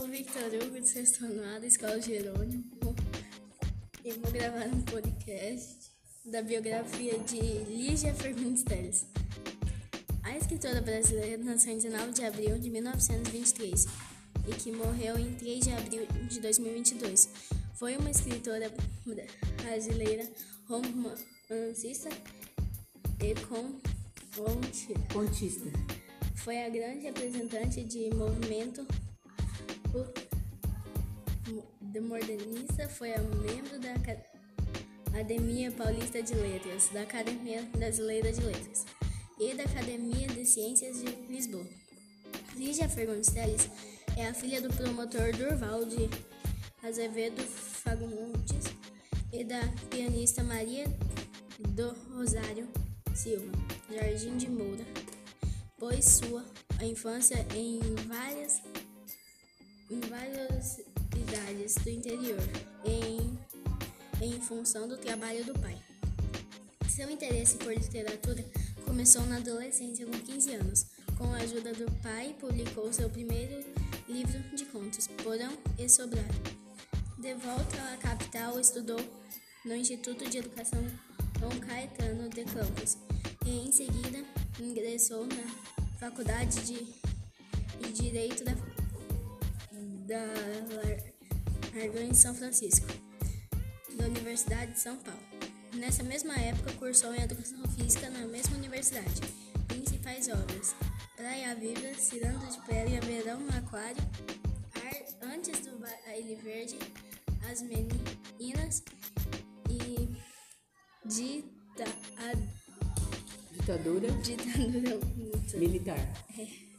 Victor Hugo, de sexto da Escola Jerônimo. E vou gravar um podcast da biografia de Lígia Fernandes Teles. A escritora brasileira nasceu em 19 de abril de 1923 e que morreu em 3 de abril de 2022. Foi uma escritora brasileira romancista e contista. Foi a grande representante de movimento de modernista, foi a membro da Academia Paulista de Letras, da Academia Brasileira de Letras e da Academia de Ciências de Lisboa. Lígia Teles é a filha do promotor Durval de Azevedo Fagundes e da pianista Maria do Rosário Silva Jardim de Moura, pois sua infância em várias em várias cidades do interior em, em função do trabalho do pai. Seu interesse por literatura começou na adolescência com 15 anos. Com a ajuda do pai, publicou seu primeiro livro de contos, Porão e Sobrado. De volta à capital, estudou no Instituto de Educação Dom Caetano de Campos e em seguida ingressou na Faculdade de, Direito da da Largão em São Francisco, da Universidade de São Paulo. Nessa mesma época, cursou em Educação Física na mesma universidade. Principais obras: Praia Viva, Cirando de Pele, Verão no Aquário, Ar, Antes do Baile Verde, As Meninas e Dita, a, ditadura, ditadura militar. É.